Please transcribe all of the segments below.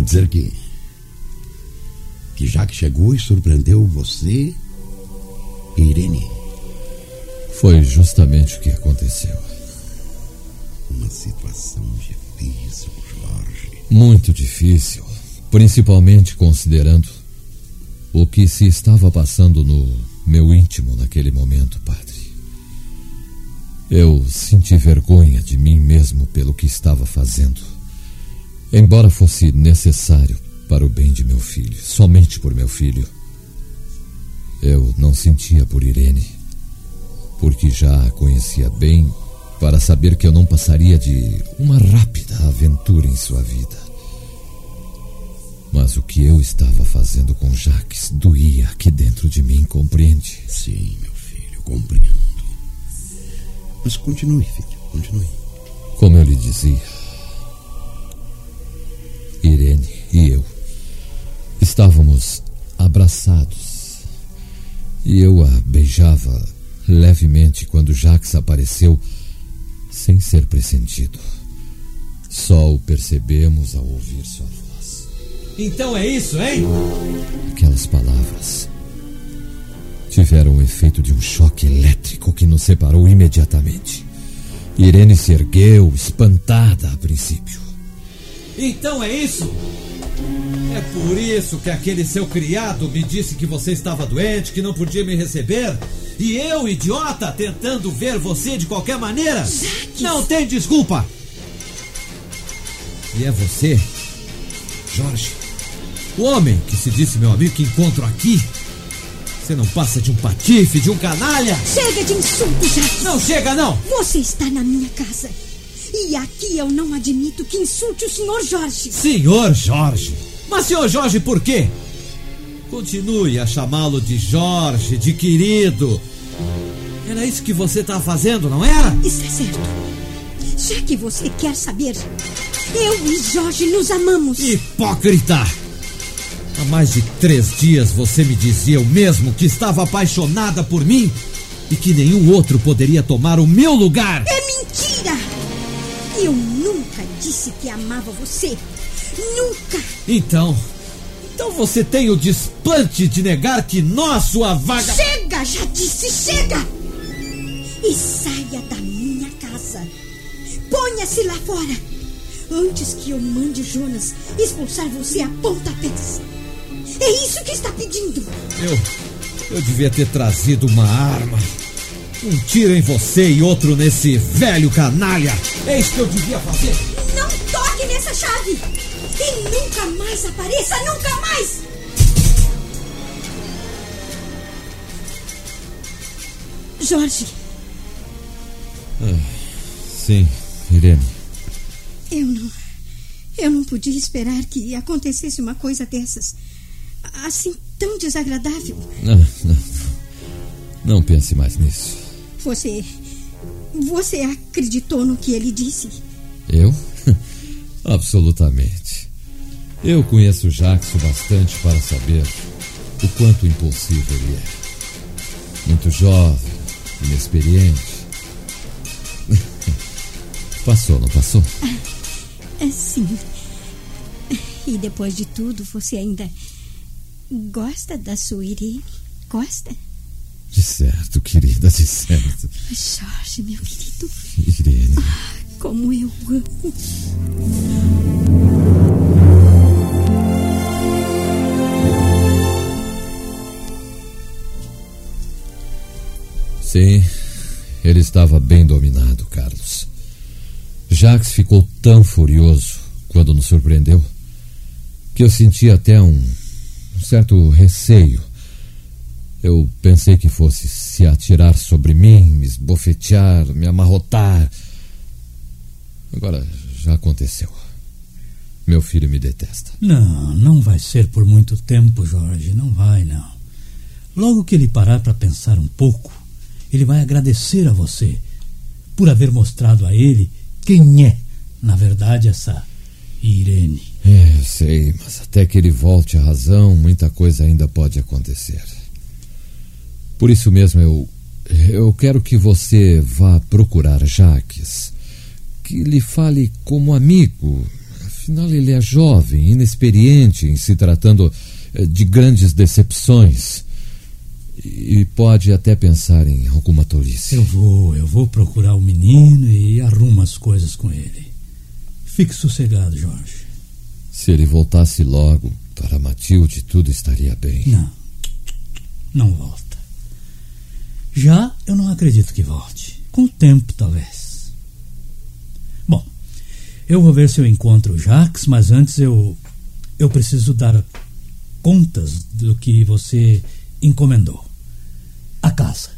Quer dizer que. que já que chegou e surpreendeu você, Irene, Foi justamente o que aconteceu. uma situação difícil, Jorge. Muito difícil, principalmente considerando o que se estava passando no meu íntimo naquele momento, padre. Eu senti vergonha de mim mesmo pelo que estava fazendo. Embora fosse necessário para o bem de meu filho, somente por meu filho. Eu não sentia por Irene, porque já a conhecia bem para saber que eu não passaria de uma rápida aventura em sua vida. Mas o que eu estava fazendo com Jaques doía aqui dentro de mim, compreende? Sim, meu filho, compreendo. Mas continue, filho, continue. Como eu lhe dizia, estávamos abraçados e eu a beijava levemente quando Jaques apareceu sem ser pressentido. Só o percebemos ao ouvir sua voz. Então é isso, hein? Aquelas palavras tiveram o efeito de um choque elétrico que nos separou imediatamente. Irene se ergueu, espantada a princípio. Então é isso? É por isso que aquele seu criado me disse que você estava doente, que não podia me receber? E eu, idiota, tentando ver você de qualquer maneira? Não tem desculpa! E é você, Jorge, o homem que se disse meu amigo que encontro aqui? Você não passa de um patife, de um canalha? Chega de insultos, Jaques. Não chega, não! Você está na minha casa. E aqui eu não admito que insulte o senhor Jorge. Senhor Jorge! Mas senhor Jorge, por quê? Continue a chamá-lo de Jorge, de querido. Era isso que você está fazendo, não era? Está certo. Já que você quer saber, eu e Jorge nos amamos. Hipócrita! Há mais de três dias você me dizia o mesmo que estava apaixonada por mim e que nenhum outro poderia tomar o meu lugar. É mentira! Eu nunca disse que amava você. Nunca! Então, então você tem o desplante de negar que nós, sua vaga. Chega! Já disse chega! E saia da minha casa. Ponha-se lá fora. Antes que eu mande Jonas expulsar você a pontapés. É isso que está pedindo. Eu. Eu devia ter trazido uma arma. Um tiro em você e outro nesse velho canalha. É isso que eu devia fazer. Não toque nessa chave! E nunca mais apareça, nunca mais! Jorge, Sim, Irene. eu não. Eu não podia esperar que acontecesse uma coisa dessas. Assim, tão desagradável. Não, não. Não pense mais nisso. Você. Você acreditou no que ele disse? Eu? Absolutamente. Eu conheço o Jackson bastante para saber o quanto impulsivo ele é. Muito jovem, inexperiente. Passou, não passou? É, sim. E depois de tudo, você ainda gosta da sua Irene? Gosta? De certo, querida, de certo. Jorge, meu querido, Irene. como eu amo. Sim, ele estava bem dominado, Carlos. Jacques ficou tão furioso quando nos surpreendeu que eu senti até um, um certo receio. Eu pensei que fosse se atirar sobre mim, me esbofetear, me amarrotar. Agora já aconteceu. Meu filho me detesta. Não, não vai ser por muito tempo, Jorge. Não vai, não. Logo que ele parar para pensar um pouco, ele vai agradecer a você por haver mostrado a ele quem é, na verdade, essa Irene. É, sei, mas até que ele volte à razão, muita coisa ainda pode acontecer. Por isso mesmo eu. Eu quero que você vá procurar Jaques. Que lhe fale como amigo. Afinal, ele é jovem, inexperiente em se tratando eh, de grandes decepções. E pode até pensar em alguma tolice. Eu vou, eu vou procurar o menino e arrumo as coisas com ele. Fique sossegado, Jorge. Se ele voltasse logo para Matilde, tudo estaria bem. Não, não volta. Já eu não acredito que volte. Com o tempo, talvez. Bom, eu vou ver se eu encontro o Jax, mas antes eu. Eu preciso dar contas do que você encomendou. A casa.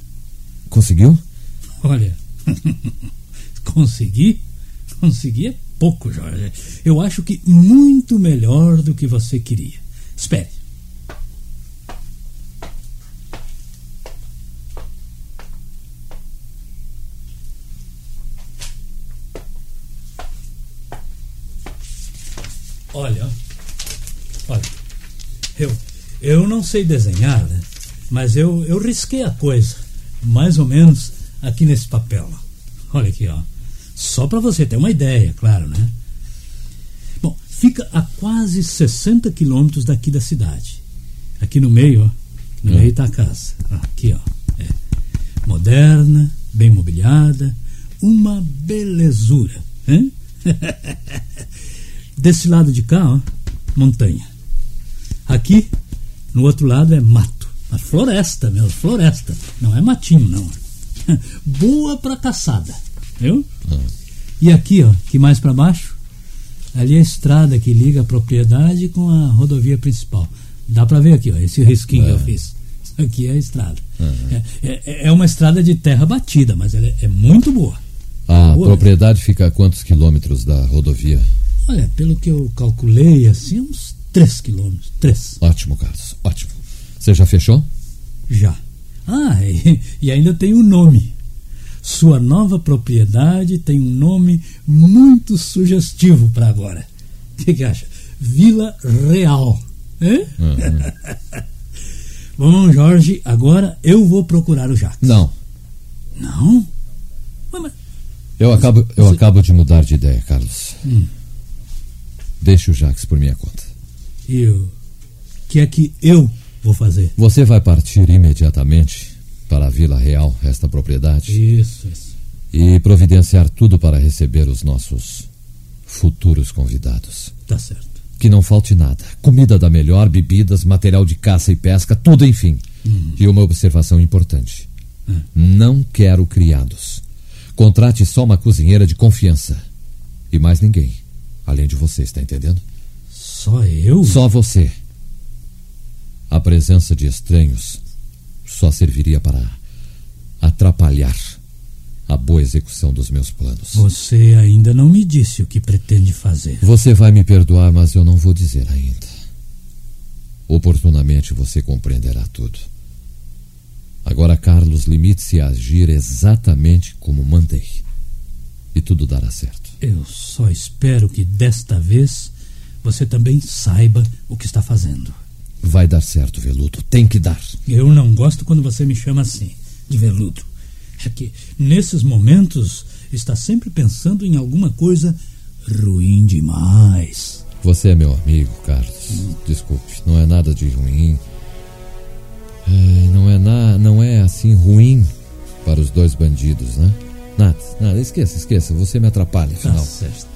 Conseguiu? Olha, consegui? Consegui é pouco, Jorge. Eu acho que muito melhor do que você queria. Espere. Olha, olha, eu, eu não sei desenhar, né? Mas eu, eu risquei a coisa, mais ou menos aqui nesse papel. Olha aqui, ó. Só para você ter uma ideia, claro, né? Bom, fica a quase 60 quilômetros daqui da cidade. Aqui no meio, ó. No É. meio tá a casa. Aqui, ó. É. Moderna, bem mobiliada, uma belezura. Hein? Desse lado de cá, ó, montanha. Aqui, no outro lado, é mato. A floresta mesmo, floresta. Não é matinho, não. Boa pra caçada. Viu? E aqui, ó, que mais pra baixo, ali é a estrada que liga a propriedade com a rodovia principal. Dá pra ver aqui, ó, esse risquinho que eu fiz. Isso aqui é a estrada. É, é- é uma estrada de terra batida, mas ela é, é muito boa. A Boa. propriedade fica a quantos quilômetros da rodovia? Olha, pelo que eu calculei, assim, uns 3 quilômetros. 3. Ótimo, Carlos, ótimo. Você já fechou? Já. Ah, e, e ainda tem um nome. Sua nova propriedade tem um nome muito sugestivo para agora. O que, que acha? Vila Real. Hã? Bom, Jorge, agora eu vou procurar o Jacques. Não. Não? Mas, Eu acabo, eu você- Hum. acabo de mudar de ideia, Carlos. Deixe o Jax por minha conta. e o que é que eu vou fazer? Você vai partir imediatamente para a Vila Real, esta propriedade, Isso, isso. e providenciar tudo para receber os nossos futuros convidados. Tá certo. Que não falte nada. Comida da melhor, bebidas, material de caça e pesca, tudo enfim. E uma observação importante. Não quero criados. Contrate só uma cozinheira de confiança. E mais ninguém. Além de você, está entendendo? Só eu? Só você. A presença de estranhos só serviria para atrapalhar a boa execução dos meus planos. Você ainda não me disse o que pretende fazer. Você vai me perdoar, mas eu não vou dizer ainda. Oportunamente você compreenderá tudo. Agora, Carlos, limite-se a agir exatamente como mandei. E tudo dará certo. Eu só espero que desta vez você também saiba o que está fazendo. Vai dar certo, Veludo. Tem que dar. Eu não gosto quando você me chama assim, de veludo. É que nesses momentos está sempre pensando em alguma coisa ruim demais. Você é meu amigo, Carlos. Desculpe, não é nada de ruim. É, não é na, não é assim ruim para os dois bandidos, né? Nada, nada. Esqueça, esqueça. Você me atrapalha, Tá afinal. certo.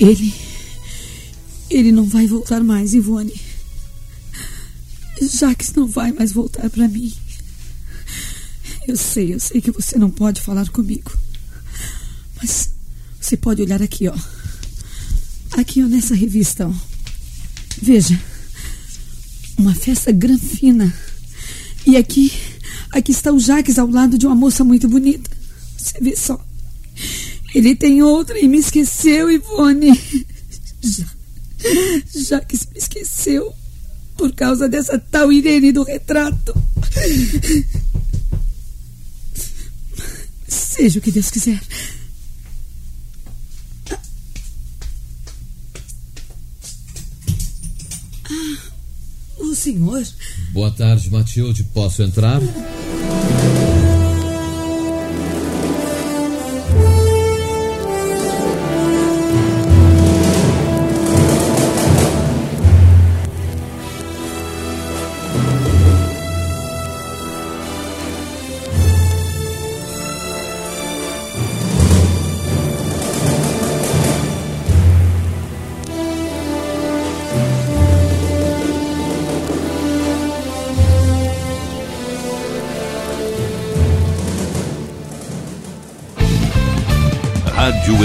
Ele. Ele não vai voltar mais, Ivone. Jaques não vai mais voltar para mim. Eu sei, eu sei que você não pode falar comigo. Mas você pode olhar aqui, ó. Aqui, ó, nessa revista, ó. Veja. Uma festa granfina. E aqui, aqui está o Jaques ao lado de uma moça muito bonita. Você vê só. Ele tem outra e me esqueceu, Ivone. Já, Jaques me esqueceu por causa dessa tal Irene do retrato. Seja o que Deus quiser. Ah, o senhor? Boa tarde, Matilde. Posso entrar?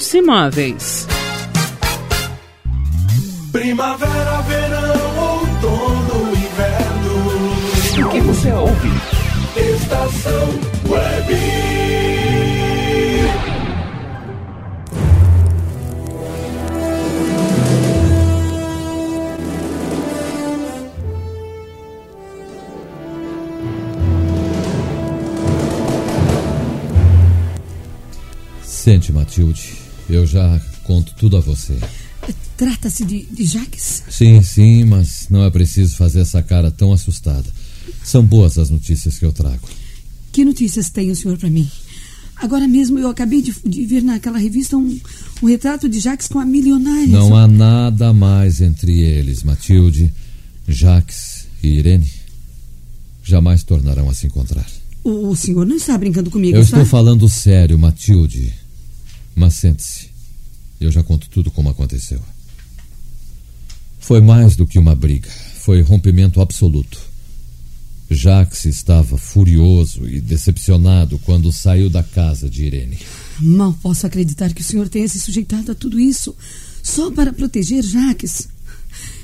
Hits Imóveis. Primavera, verão, outono, inverno. O que você ouve? Estação Web. Sente, Matilde. Eu já conto tudo a você. Trata-se de, de Jaques? Sim, sim, mas não é preciso fazer essa cara tão assustada. São boas as notícias que eu trago. Que notícias tem o senhor para mim? Agora mesmo eu acabei de, de ver naquela revista um, um retrato de Jaques com a milionária. Não há nada mais entre eles, Matilde, Jaques e Irene. Jamais tornarão a se encontrar. O, o senhor não está brincando comigo, Eu está? estou falando sério, Matilde. Mas sente-se. Eu já conto tudo como aconteceu. Foi mais do que uma briga. Foi rompimento absoluto. Jax estava furioso e decepcionado quando saiu da casa de Irene. Mal posso acreditar que o senhor tenha se sujeitado a tudo isso só para proteger Jaques.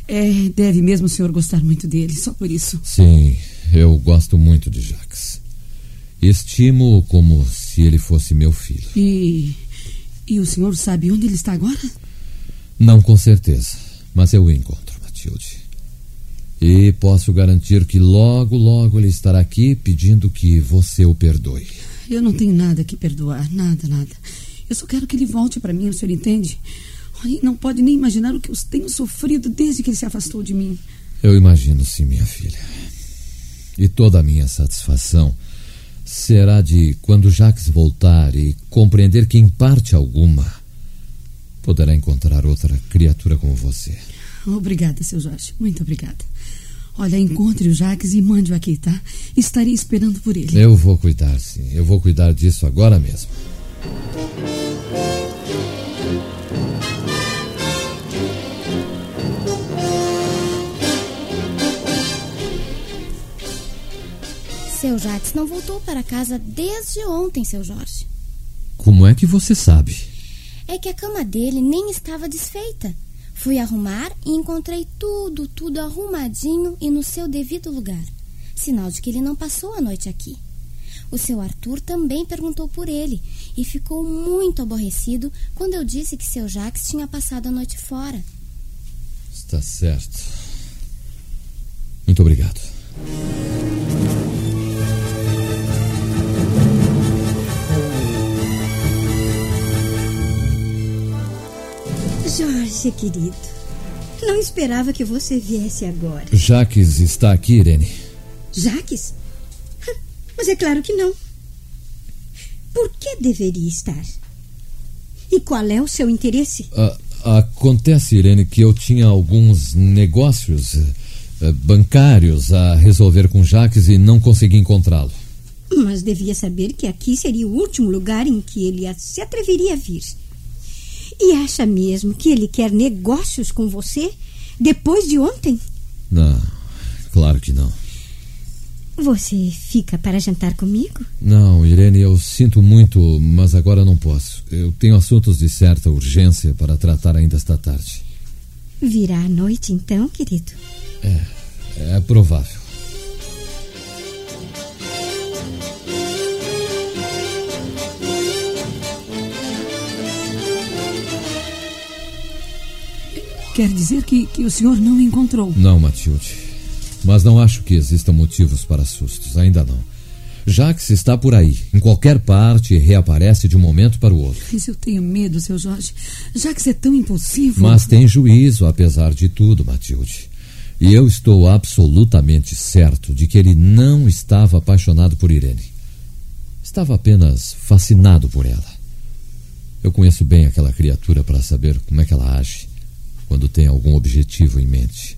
É, deve mesmo o senhor gostar muito dele, só por isso. Sim, eu gosto muito de Jax. Estimo-o como se ele fosse meu filho. E. E o senhor sabe onde ele está agora? Não com certeza, mas eu o encontro, Matilde. E posso garantir que logo, logo ele estará aqui pedindo que você o perdoe. Eu não tenho nada que perdoar, nada, nada. Eu só quero que ele volte para mim, o senhor entende? Olha, não pode nem imaginar o que eu tenho sofrido desde que ele se afastou de mim. Eu imagino sim, minha filha. E toda a minha satisfação será de quando Jacques voltar e compreender que, em parte alguma, poderá encontrar outra criatura como você. Obrigada, seu Jorge. Muito obrigada. Olha, encontre o Jaques e mande-o aqui, tá? Estarei esperando por ele. Eu vou cuidar, sim. Eu vou cuidar disso agora mesmo. Seu Jaques não voltou para casa desde ontem, seu Jorge. Como é que você sabe? É que a cama dele nem estava desfeita. Fui arrumar e encontrei tudo, tudo arrumadinho e no seu devido lugar. Sinal de que ele não passou a noite aqui. O seu Arthur também perguntou por ele e ficou muito aborrecido quando eu disse que seu Jaques tinha passado a noite fora. Está certo. Muito obrigado. Jorge, querido. Não esperava que você viesse agora. Jaques está aqui, Irene. Jaques? Mas é claro que não. Por que deveria estar? E qual é o seu interesse? Ah, acontece, Irene, que eu tinha alguns negócios eh, bancários a resolver com Jaques e não consegui encontrá-lo. Mas devia saber que aqui seria o último lugar em que ele se atreveria a vir. E acha mesmo que ele quer negócios com você depois de ontem? Não, claro que não. Você fica para jantar comigo? Não, Irene, eu sinto muito, mas agora não posso. Eu tenho assuntos de certa urgência para tratar ainda esta tarde. Virá à noite então, querido? É, é provável. Quer dizer que, que o senhor não encontrou? Não, Matilde. Mas não acho que existam motivos para sustos, ainda não. Jax está por aí, em qualquer parte, e reaparece de um momento para o outro. Mas eu tenho medo, seu Jorge. Jax é tão impulsivo. Mas tem juízo, apesar de tudo, Matilde. E eu estou absolutamente certo de que ele não estava apaixonado por Irene. Estava apenas fascinado por ela. Eu conheço bem aquela criatura para saber como é que ela age quando tem algum objetivo em mente.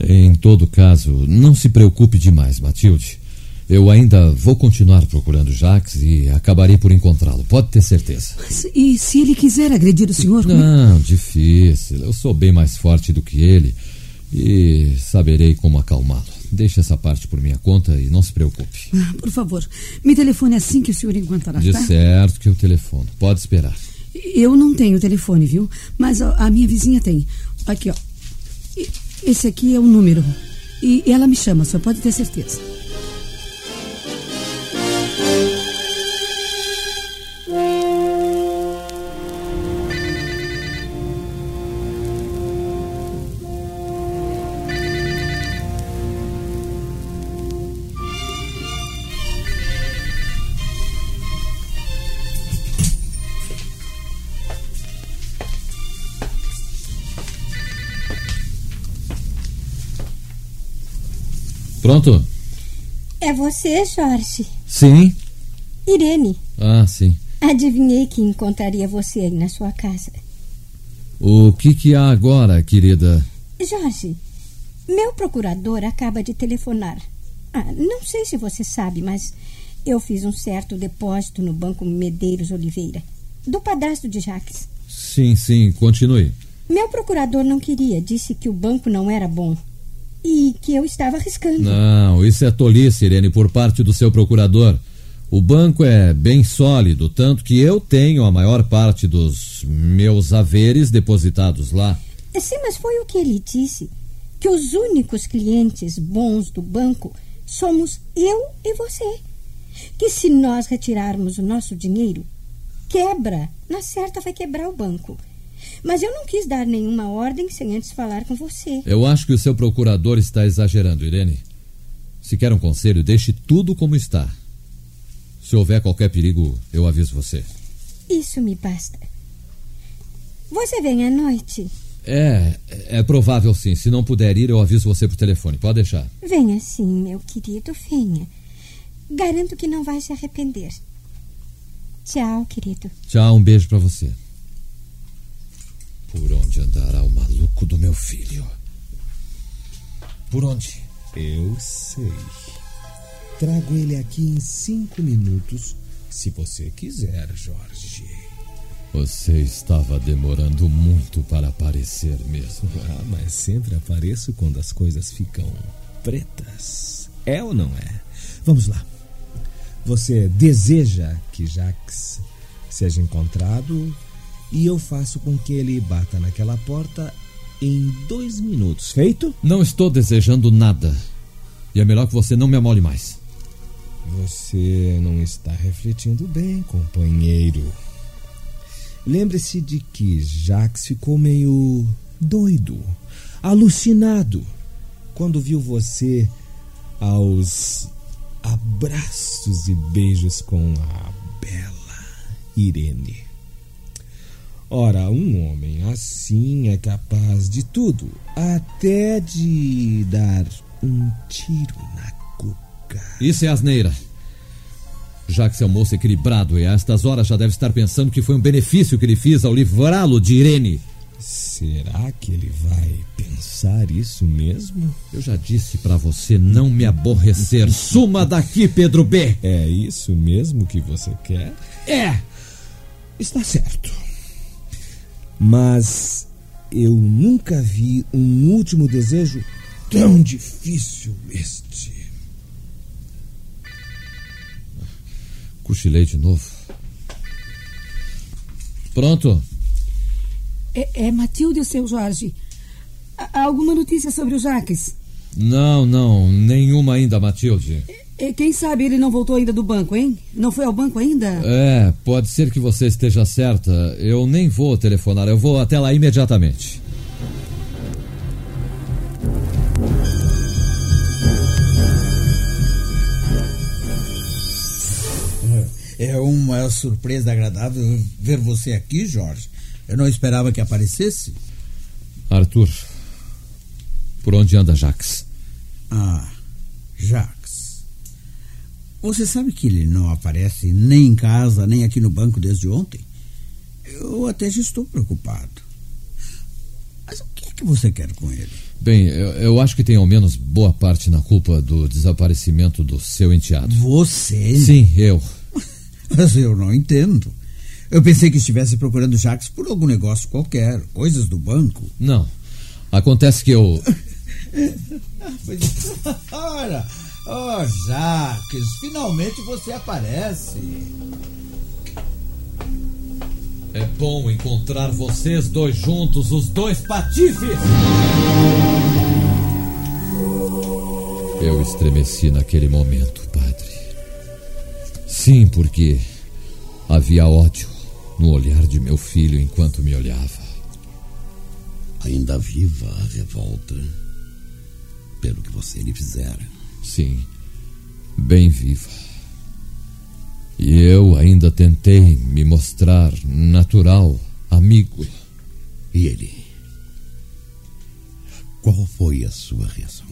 Em todo caso, não se preocupe demais, Matilde. Eu ainda vou continuar procurando Jax e acabarei por encontrá-lo, pode ter certeza. Mas e se ele quiser agredir o senhor? Não, difícil. Eu sou bem mais forte do que ele e saberei como acalmá-lo. Deixe essa parte por minha conta e não se preocupe. Ah, por favor, me telefone assim que o senhor encontrará, De tá? certo que eu telefono. Pode esperar. Eu não tenho telefone, viu? Mas a, a minha vizinha tem. Aqui, ó. Esse aqui é o número. E ela me chama, só pode ter certeza. Pronto? É você, Jorge. Sim. Irene, Ah, sim. adivinhei que encontraria você aí na sua casa. O que que há agora, querida? Jorge, meu procurador acaba de telefonar. Ah, não sei se você sabe, mas eu fiz um certo depósito no Banco Medeiros Oliveira, do padrasto de Jaques. Sim, sim, continue. Meu procurador não queria, disse que o banco não era bom e que eu estava arriscando. Não, isso é tolice, Irene, por parte do seu procurador. O banco é bem sólido, tanto que eu tenho a maior parte dos meus haveres depositados lá. Sim, mas foi o que ele disse: que os únicos clientes bons do banco somos eu e você. Que se nós retirarmos o nosso dinheiro, quebra. Na certa vai quebrar o banco. Mas eu não quis dar nenhuma ordem sem antes falar com você. Eu acho que o seu procurador está exagerando, Irene. Se quer um conselho, deixe tudo como está. Se houver qualquer perigo, eu aviso você. Isso me basta. Você vem à noite? É, é provável sim. Se não puder ir, eu aviso você por telefone. Pode deixar. Venha sim, meu querido, venha. Garanto que não vai se arrepender. Tchau, querido. Tchau, um beijo pra você. Por onde andará o maluco do meu filho? Por onde? Eu sei. Trago ele aqui em cinco minutos, se você quiser, Jorge. Você estava demorando muito para aparecer mesmo. Ah, mas sempre apareço quando as coisas ficam pretas. É ou não é? Vamos lá. Você deseja que Jax seja encontrado e eu faço com que ele bata naquela porta em dois minutos. Feito? Não estou desejando nada. E é melhor que você não me amole mais. Você não está refletindo bem, companheiro. Lembre-se de que Jax ficou meio doido, alucinado, quando viu você aos abraços e beijos com a bela Irene. Ora, um homem assim é capaz de tudo, até de dar um tiro na cuca. Isso é asneira. Já que seu moço equilibrado e a estas horas já deve estar pensando que foi um benefício que ele fiz ao livrá-lo de Irene. Será que ele vai pensar isso mesmo? Eu já disse para você não me aborrecer. Suma daqui, Pedro B. É isso mesmo que você quer? É. Está certo. Mas eu nunca vi um último desejo tão difícil este. Cochilei de novo. Pronto. É, é Matilde e o seu Jorge. Há alguma notícia sobre o Jaques? Não, não, nenhuma ainda, Matilde. E quem sabe ele não voltou ainda do banco, hein? Não foi ao banco ainda? É, pode ser que você esteja certa. Eu nem vou telefonar, eu vou até lá imediatamente. É uma surpresa agradável ver você aqui, Jorge. Eu não esperava que aparecesse. Arthur, por onde anda Jax? Ah, Jax. Você sabe que ele não aparece nem em casa, nem aqui no banco desde ontem? Eu até já estou preocupado. Mas o que é que você quer com ele? Bem, eu, eu acho que tem ao menos boa parte na culpa do desaparecimento do seu enteado. Você? Sim, eu. Mas eu não entendo. Eu pensei que estivesse procurando Jax por algum negócio qualquer, coisas do banco. Não. Acontece que eu. Ora, oh, Jaques, finalmente você aparece. É bom encontrar vocês dois juntos, os dois patifes! Eu estremeci naquele momento, padre. Sim, porque havia ódio no olhar de meu filho enquanto me olhava. Ainda viva a revolta pelo que você lhe fizera. Sim, bem viva. E eu ainda tentei me mostrar natural, amigo. E ele? Qual foi a sua reação?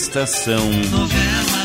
Estação Novela.